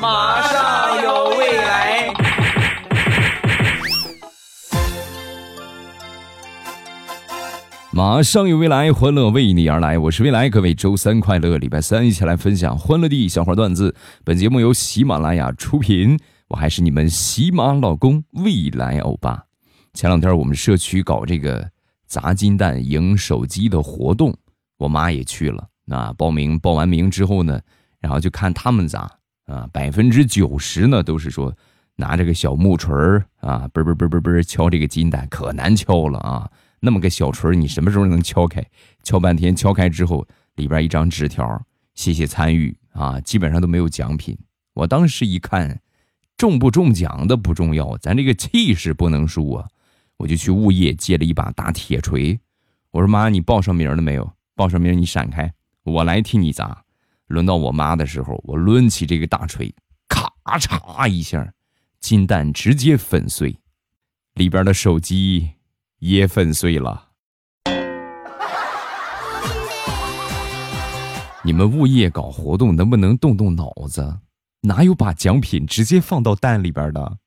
马上有未来。马上有未来，欢乐为你而来。我是未来，各位周三快乐，礼拜三一起来分享欢乐的笑话段子。本节目由喜马拉雅出品，我还是你们喜马老公未来欧巴。前两天我们社区搞这个砸金蛋赢手机的活动，我妈也去了。那报名报完名之后呢，然后就看他们砸啊，百分之九十呢都是说拿这个小木锤儿啊，嘣嘣嘣嘣嘣敲这个金蛋，可难敲了啊。那么个小锤儿你什么时候能敲开？敲半天，敲开之后，里边一张纸条，谢谢参与啊，基本上都没有奖品。我当时一看，中不中奖的不重要，咱这个气势不能输啊！我就去物业借了一把大铁锤，我说妈，你报上名了没有？报上名，你闪开，我来替你砸。轮到我妈的时候，我抡起这个大锤，咔嚓一下，金蛋直接粉碎，里边的手机。也粉碎了。你们物业搞活动能不能动动脑子？哪有把奖品直接放到蛋里边的？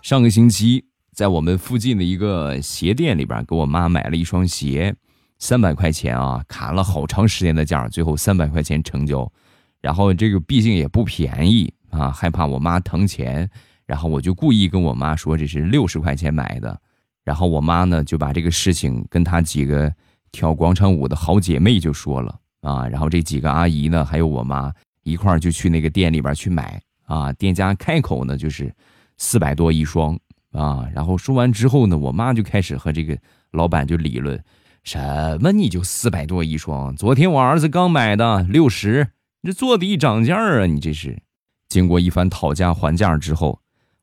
上个星期，在我们附近的一个鞋店里边，给我妈买了一双鞋，三百块钱啊，砍了好长时间的价，最后三百块钱成交。然后这个毕竟也不便宜啊，害怕我妈疼钱，然后我就故意跟我妈说这是六十块钱买的，然后我妈呢就把这个事情跟她几个跳广场舞的好姐妹就说了啊，然后这几个阿姨呢还有我妈一块儿就去那个店里边去买。啊，店家开口呢就是四百多一双啊，然后说完之后呢，我妈就开始和这个老板就理论，什么你就四百多一双，昨天我儿子刚买的六十。你这坐地涨价啊！你这是，经过一番讨价还价之后，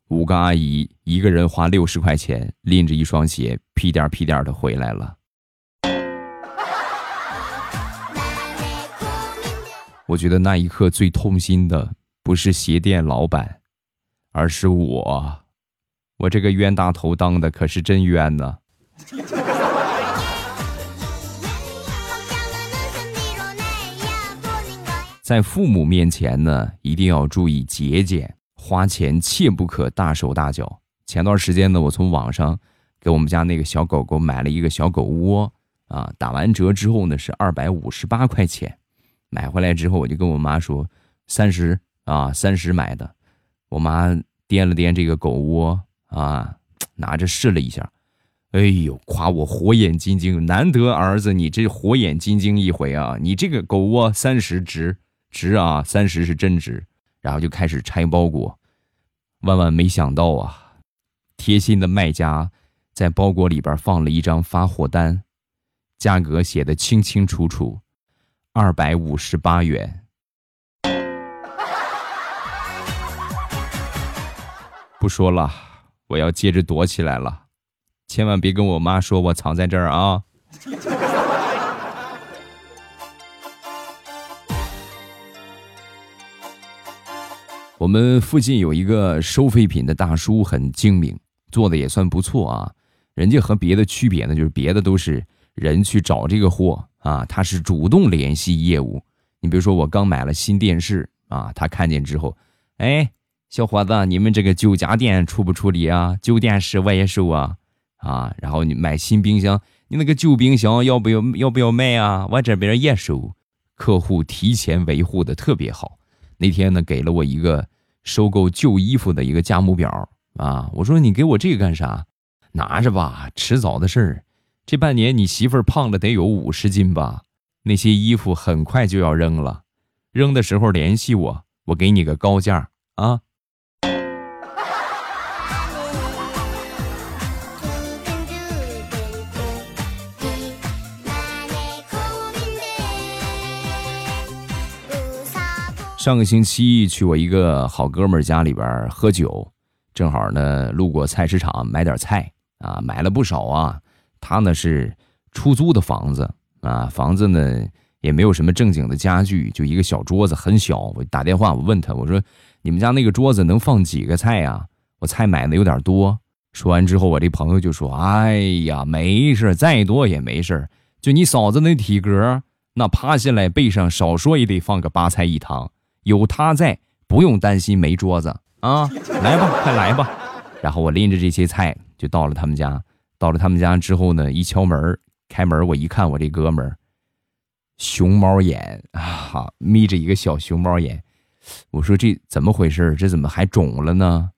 五个阿姨一个人花六十块钱，拎着一双鞋，屁颠屁颠的回来了。我觉得那一刻最痛心的不是鞋店老板，而是我，我这个冤大头当的可是真冤呐。在父母面前呢，一定要注意节俭，花钱切不可大手大脚。前段时间呢，我从网上给我们家那个小狗狗买了一个小狗窝，啊，打完折之后呢是二百五十八块钱。买回来之后，我就跟我妈说三十啊，三十买的。我妈掂了掂这个狗窝啊，拿着试了一下，哎呦，夸我火眼金睛，难得儿子你这火眼金睛一回啊，你这个狗窝三十值。值啊，三十是真值，然后就开始拆包裹，万万没想到啊，贴心的卖家在包裹里边放了一张发货单，价格写的清清楚楚，二百五十八元。不说了，我要接着躲起来了，千万别跟我妈说我藏在这儿啊。我们附近有一个收废品的大叔，很精明，做的也算不错啊。人家和别的区别呢，就是别的都是人去找这个货啊，他是主动联系业务。你比如说，我刚买了新电视啊，他看见之后，哎，小伙子，你们这个旧家电处不处理啊？旧电视我也收啊，啊，然后你买新冰箱，你那个旧冰箱要不要要不要卖啊？我这边也收。客户提前维护的特别好。那天呢，给了我一个收购旧衣服的一个价目表啊，我说你给我这个干啥？拿着吧，迟早的事儿。这半年你媳妇儿胖了得有五十斤吧？那些衣服很快就要扔了，扔的时候联系我，我给你个高价啊。上个星期去我一个好哥们儿家里边喝酒，正好呢路过菜市场买点菜啊，买了不少啊。他呢是出租的房子啊，房子呢也没有什么正经的家具，就一个小桌子，很小。我打电话我问他，我说你们家那个桌子能放几个菜呀？我菜买的有点多。说完之后，我这朋友就说：“哎呀，没事，再多也没事，就你嫂子那体格，那趴下来背上少说也得放个八菜一汤。有他在，不用担心没桌子啊！来吧，快来吧。然后我拎着这些菜就到了他们家。到了他们家之后呢，一敲门，开门我一看，我这哥们儿，熊猫眼啊，眯着一个小熊猫眼。我说这怎么回事？这怎么还肿了呢？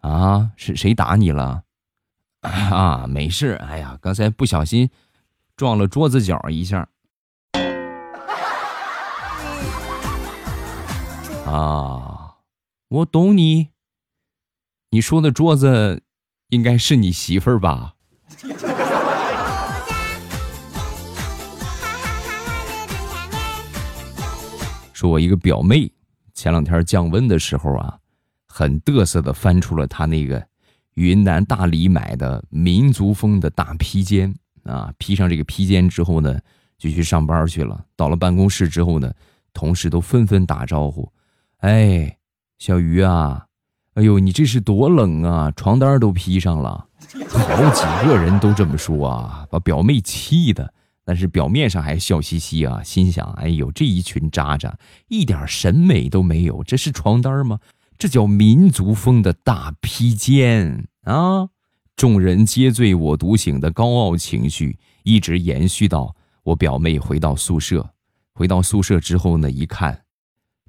啊，是谁打你了？啊，没事。哎呀，刚才不小心撞了桌子角一下。啊，我懂你。你说的桌子，应该是你媳妇儿吧？说，我一个表妹前两天降温的时候啊，很嘚瑟的翻出了她那个云南大理买的民族风的大披肩啊，披上这个披肩之后呢，就去上班去了。到了办公室之后呢，同事都纷纷打招呼：“哎，小鱼啊，哎呦，你这是多冷啊，床单都披上了。”好几个人都这么说啊，把表妹气的。但是表面上还笑嘻嘻啊，心想：哎呦，这一群渣渣，一点审美都没有。这是床单吗？这叫民族风的大披肩啊！众人皆醉我独醒的高傲情绪，一直延续到我表妹回到宿舍。回到宿舍之后呢，一看，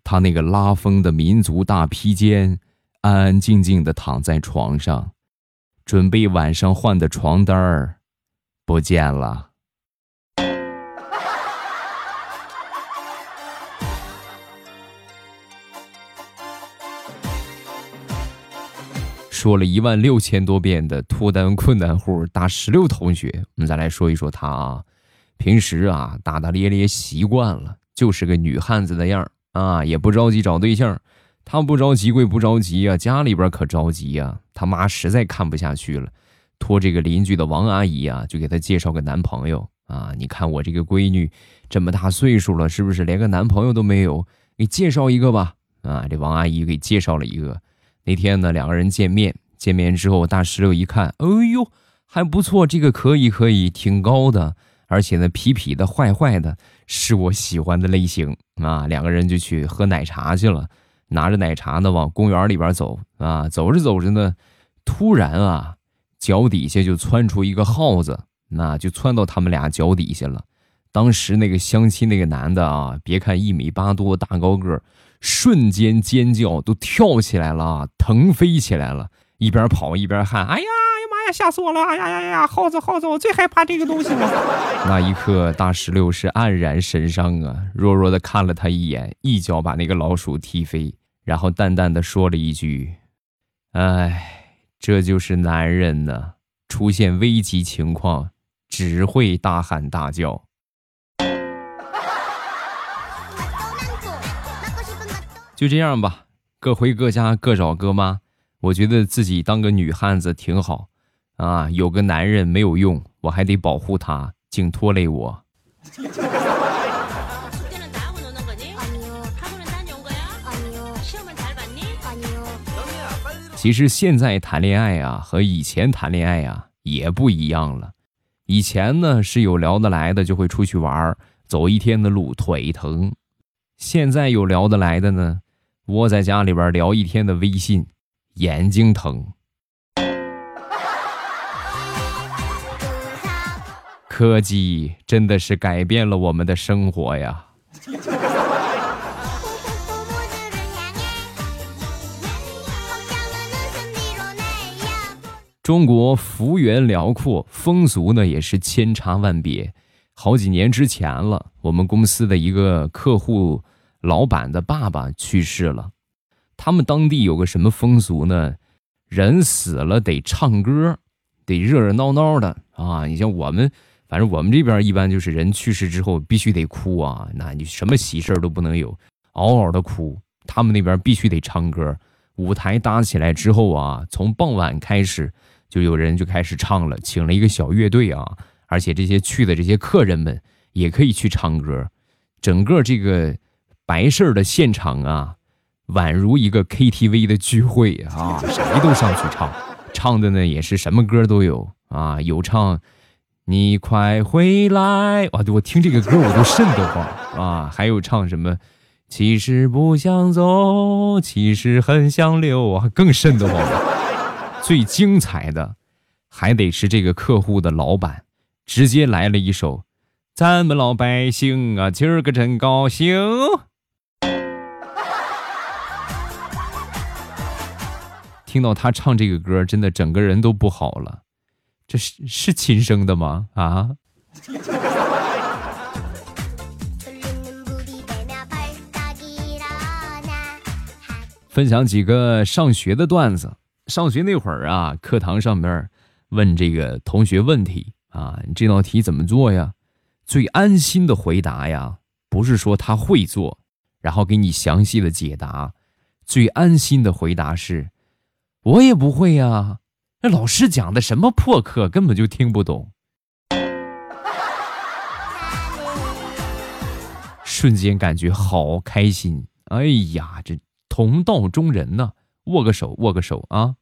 他那个拉风的民族大披肩，安安静静的躺在床上。准备晚上换的床单儿不见了。说了一万六千多遍的脱单困难户大石榴同学，我们再来说一说他啊。平时啊大大咧咧习惯了，就是个女汉子的样儿啊，也不着急找对象。他不着急归不着急啊，家里边可着急呀。他妈实在看不下去了，托这个邻居的王阿姨啊，就给他介绍个男朋友啊。你看我这个闺女这么大岁数了，是不是连个男朋友都没有？给介绍一个吧。啊，这王阿姨给介绍了一个。那天呢，两个人见面，见面之后，大石榴一看，哎呦，还不错，这个可以可以，挺高的，而且呢，痞痞的，坏坏的，是我喜欢的类型啊。两个人就去喝奶茶去了。拿着奶茶呢，往公园里边走啊，走着走着呢，突然啊，脚底下就窜出一个耗子，那就窜到他们俩脚底下了。当时那个相亲那个男的啊，别看一米八多大高个，瞬间尖叫，都跳起来了，腾飞起来了，一边跑一边喊：“哎呀，吓死我了！哎呀呀呀，耗子耗子，我最害怕这个东西了。”那一刻，大石榴是黯然神伤啊，弱弱的看了他一眼，一脚把那个老鼠踢飞。然后淡淡的说了一句：“哎，这就是男人呢，出现危急情况只会大喊大叫。”就这样吧，各回各家，各找各妈。我觉得自己当个女汉子挺好啊，有个男人没有用，我还得保护他，净拖累我。其实现在谈恋爱啊，和以前谈恋爱啊也不一样了。以前呢是有聊得来的就会出去玩，走一天的路腿疼；现在有聊得来的呢，窝在家里边聊一天的微信，眼睛疼。科技真的是改变了我们的生活呀。中国幅员辽阔，风俗呢也是千差万别。好几年之前了，我们公司的一个客户老板的爸爸去世了。他们当地有个什么风俗呢？人死了得唱歌，得热热闹闹的啊！你像我们，反正我们这边一般就是人去世之后必须得哭啊，那你什么喜事都不能有，嗷嗷的哭。他们那边必须得唱歌，舞台搭起来之后啊，从傍晚开始。就有人就开始唱了，请了一个小乐队啊，而且这些去的这些客人们也可以去唱歌，整个这个白事儿的现场啊，宛如一个 KTV 的聚会啊，谁都上去唱，唱的呢也是什么歌都有啊，有唱你快回来！哇，我听这个歌我都瘆得慌啊！还有唱什么？其实不想走，其实很想留啊，更瘆得慌。最精彩的，还得是这个客户的老板，直接来了一首：咱们老百姓啊，今儿个真高兴。听到他唱这个歌，真的整个人都不好了。这是是亲生的吗？啊！分享几个上学的段子。上学那会儿啊，课堂上面问这个同学问题啊，你这道题怎么做呀？最安心的回答呀，不是说他会做，然后给你详细的解答。最安心的回答是。我也不会呀，那老师讲的什么破课，根本就听不懂。瞬间感觉好开心，哎呀，这同道中人呐，握个手，握个手啊！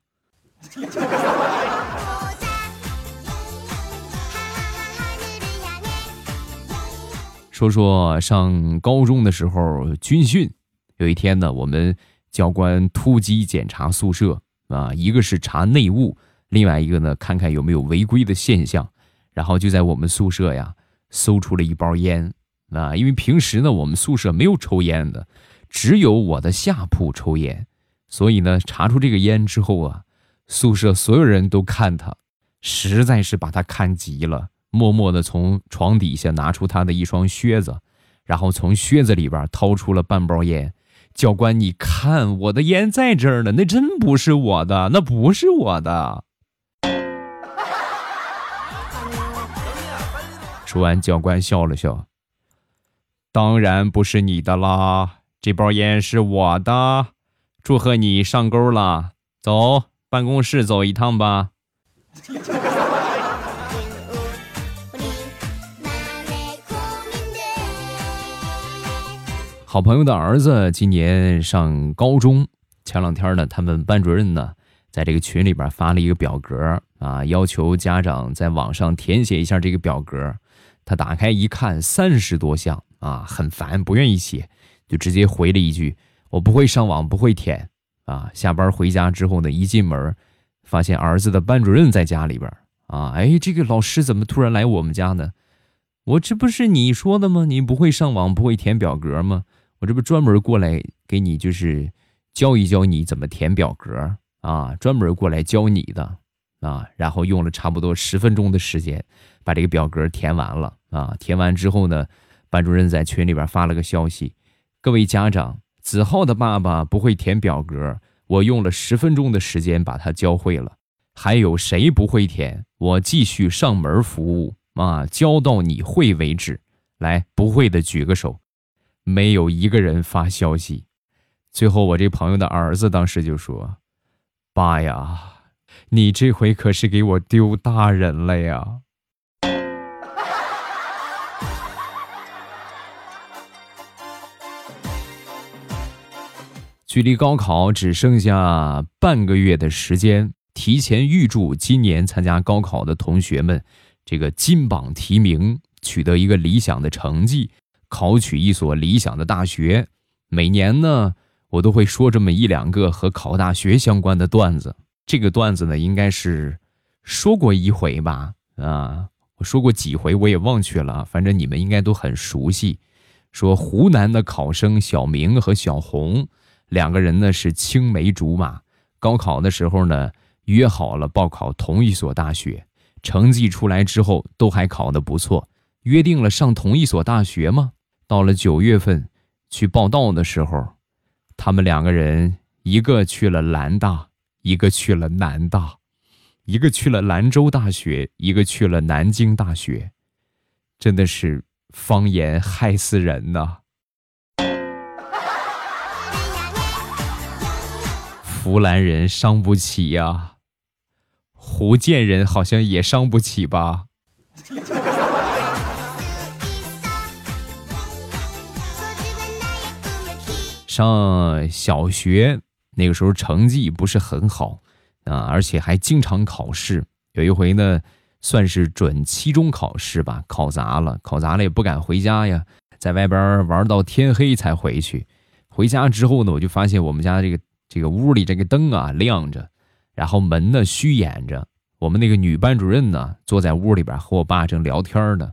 说说上高中的时候军训，有一天呢，我们教官突击检查宿舍。啊，一个是查内务，另外一个呢，看看有没有违规的现象。然后就在我们宿舍呀，搜出了一包烟。啊，因为平时呢，我们宿舍没有抽烟的，只有我的下铺抽烟。所以呢，查出这个烟之后啊，宿舍所有人都看他，实在是把他看急了，默默的从床底下拿出他的一双靴子，然后从靴子里边掏出了半包烟。教官，你看我的烟在这儿呢，那真不是我的，那不是我的。说完，教官笑了笑，当然不是你的啦，这包烟是我的。祝贺你上钩了，走，办公室走一趟吧。好朋友的儿子今年上高中，前两天呢，他们班主任呢在这个群里边发了一个表格啊，要求家长在网上填写一下这个表格。他打开一看，三十多项啊，很烦，不愿意写，就直接回了一句：“我不会上网，不会填。”啊，下班回家之后呢，一进门发现儿子的班主任在家里边啊，哎，这个老师怎么突然来我们家呢？我这不是你说的吗？你不会上网，不会填表格吗？我这不专门过来给你，就是教一教你怎么填表格啊，专门过来教你的啊。然后用了差不多十分钟的时间，把这个表格填完了啊。填完之后呢，班主任在群里边发了个消息：各位家长，子浩的爸爸不会填表格，我用了十分钟的时间把他教会了。还有谁不会填？我继续上门服务啊，教到你会为止。来，不会的举个手。没有一个人发消息，最后我这朋友的儿子当时就说：“爸呀，你这回可是给我丢大人了呀！”距离高考只剩下半个月的时间，提前预祝今年参加高考的同学们，这个金榜题名，取得一个理想的成绩。考取一所理想的大学，每年呢，我都会说这么一两个和考大学相关的段子。这个段子呢，应该是说过一回吧？啊，我说过几回我也忘去了，反正你们应该都很熟悉。说湖南的考生小明和小红两个人呢是青梅竹马，高考的时候呢约好了报考同一所大学，成绩出来之后都还考得不错，约定了上同一所大学吗？到了九月份，去报道的时候，他们两个人一个去了兰大，一个去了南大，一个去了兰州大学，一个去了南京大学，真的是方言害死人呐！湖南人伤不起呀，福建人好像也伤不起吧？上小学那个时候成绩不是很好啊，而且还经常考试。有一回呢，算是准期中考试吧，考砸了，考砸了也不敢回家呀，在外边玩到天黑才回去。回家之后呢，我就发现我们家这个这个屋里这个灯啊亮着，然后门呢虚掩着。我们那个女班主任呢坐在屋里边和我爸正聊天呢，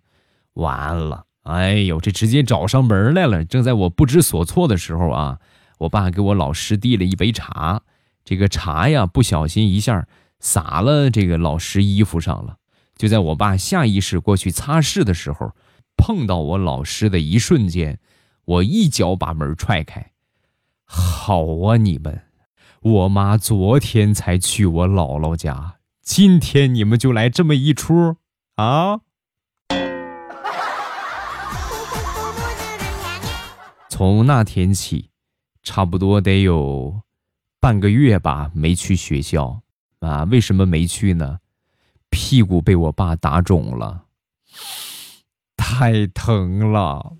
完了，哎呦，这直接找上门来了。正在我不知所措的时候啊，我爸给我老师递了一杯茶，这个茶呀不小心一下洒了这个老师衣服上了。就在我爸下意识过去擦拭的时候，碰到我老师的一瞬间，我一脚把门踹开。好啊，你们，我妈昨天才去我姥姥家，今天你们就来这么一出啊！从那天起，差不多得有半个月吧，没去学校啊？为什么没去呢？屁股被我爸打肿了，太疼了。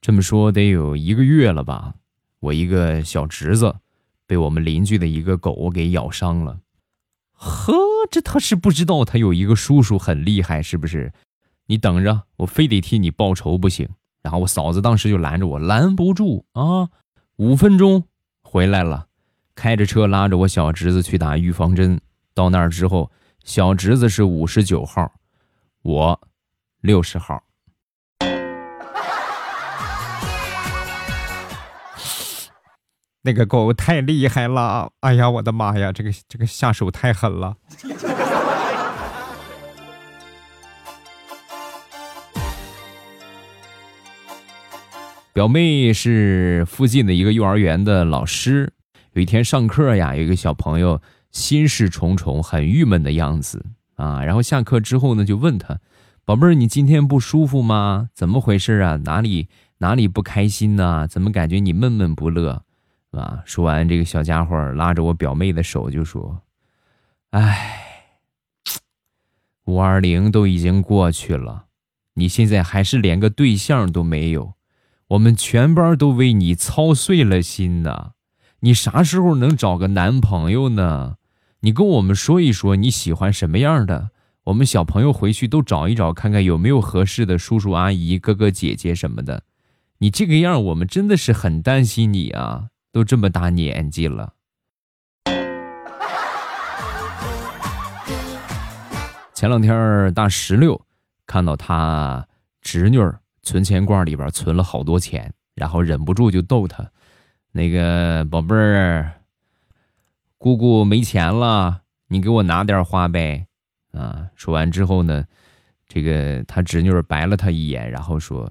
这么说得有一个月了吧？我一个小侄子被我们邻居的一个狗给咬伤了。呵，这他是不知道他有一个叔叔很厉害，是不是？你等着，我非得替你报仇不行。然后我嫂子当时就拦着我，拦不住啊。五分钟回来了，开着车拉着我小侄子去打预防针。到那儿之后，小侄子是五十九号，我六十号。那个狗太厉害了！哎呀，我的妈呀，这个这个下手太狠了。表妹是附近的一个幼儿园的老师。有一天上课呀，有一个小朋友心事重重，很郁闷的样子啊。然后下课之后呢，就问他：“宝贝儿，你今天不舒服吗？怎么回事啊？哪里哪里不开心呢？怎么感觉你闷闷不乐？”啊！说完，这个小家伙拉着我表妹的手就说：“哎，五二零都已经过去了，你现在还是连个对象都没有。”我们全班都为你操碎了心呐，你啥时候能找个男朋友呢？你跟我们说一说你喜欢什么样的，我们小朋友回去都找一找，看看有没有合适的叔叔阿姨、哥哥姐姐什么的。你这个样，我们真的是很担心你啊！都这么大年纪了。前两天大石榴看到他侄女儿。存钱罐里边存了好多钱，然后忍不住就逗他：“那个宝贝儿，姑姑没钱了，你给我拿点花呗。”啊，说完之后呢，这个他侄女白了他一眼，然后说：“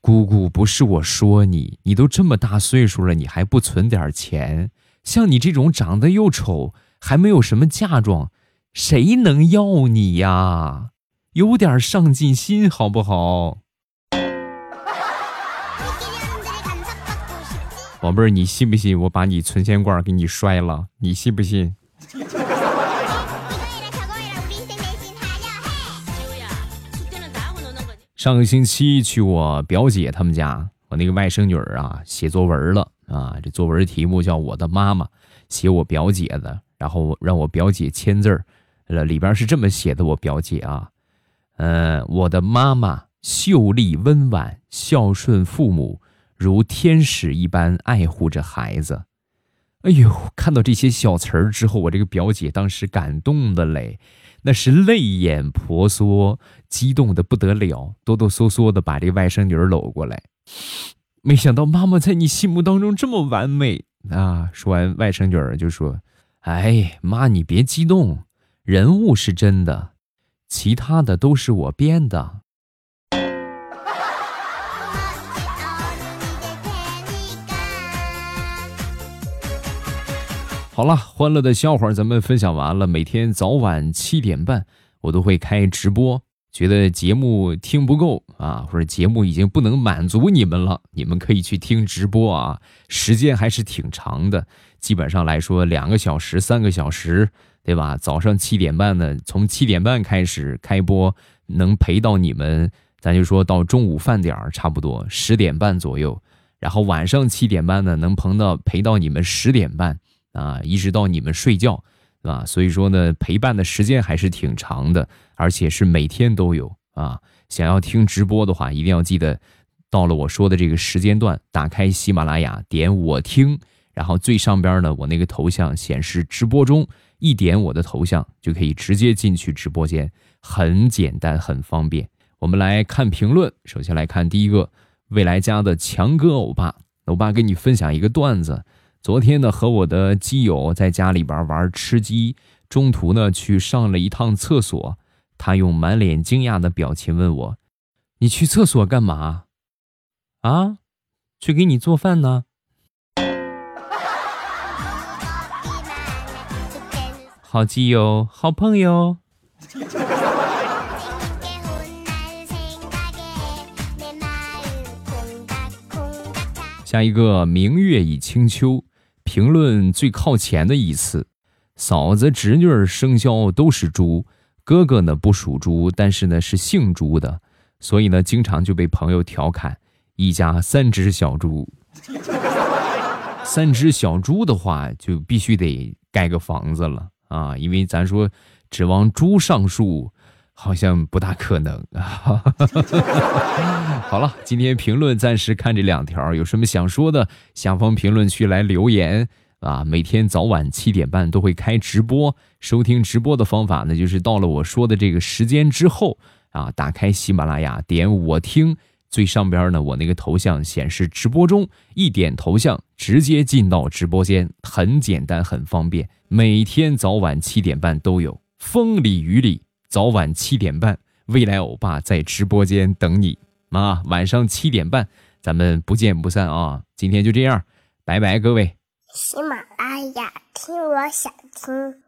姑姑不是我说你，你都这么大岁数了，你还不存点钱？像你这种长得又丑，还没有什么嫁妆，谁能要你呀？有点上进心好不好？”宝贝儿，你信不信我把你存钱罐给你摔了？你信不信？上个星期去我表姐他们家，我那个外甥女儿啊写作文了啊，这作文题目叫《我的妈妈》，写我表姐的，然后让我表姐签字儿，呃，里边是这么写的：我表姐啊，嗯，我的妈妈秀丽温婉，孝顺父母。如天使一般爱护着孩子，哎呦！看到这些小词儿之后，我这个表姐当时感动的嘞，那是泪眼婆娑，激动的不得了，哆哆嗦嗦的把这外甥女儿搂过来。没想到妈妈在你心目当中这么完美啊！说完，外甥女儿就说：“哎，妈，你别激动，人物是真的，其他的都是我编的。”好了，欢乐的笑话咱们分享完了。每天早晚七点半，我都会开直播。觉得节目听不够啊，或者节目已经不能满足你们了，你们可以去听直播啊，时间还是挺长的。基本上来说，两个小时、三个小时，对吧？早上七点半呢，从七点半开始开播，能陪到你们，咱就说到中午饭点儿，差不多十点半左右。然后晚上七点半呢，能陪到陪到你们十点半啊，一直到你们睡觉，对吧？所以说呢，陪伴的时间还是挺长的，而且是每天都有啊。想要听直播的话，一定要记得到了我说的这个时间段，打开喜马拉雅，点我听，然后最上边呢，我那个头像显示直播中，一点我的头像就可以直接进去直播间，很简单，很方便。我们来看评论，首先来看第一个。未来家的强哥欧巴，欧巴跟你分享一个段子。昨天呢，和我的基友在家里边玩吃鸡，中途呢去上了一趟厕所。他用满脸惊讶的表情问我：“你去厕所干嘛？”啊，去给你做饭呢。好基友，好朋友。下一个明月已清秋，评论最靠前的一次，嫂子侄女生肖都是猪，哥哥呢不属猪，但是呢是姓朱的，所以呢经常就被朋友调侃一家三只小猪。三只小猪的话，就必须得盖个房子了啊，因为咱说指望猪上树。好像不大可能啊！好了，今天评论暂时看这两条，有什么想说的，下方评论区来留言啊！每天早晚七点半都会开直播，收听直播的方法呢，就是到了我说的这个时间之后啊，打开喜马拉雅，点我听，最上边呢，我那个头像显示直播中，一点头像直接进到直播间，很简单，很方便。每天早晚七点半都有，风里雨里。早晚七点半，未来欧巴在直播间等你啊！晚上七点半，咱们不见不散啊！今天就这样，拜拜，各位。喜马拉雅听，我想听。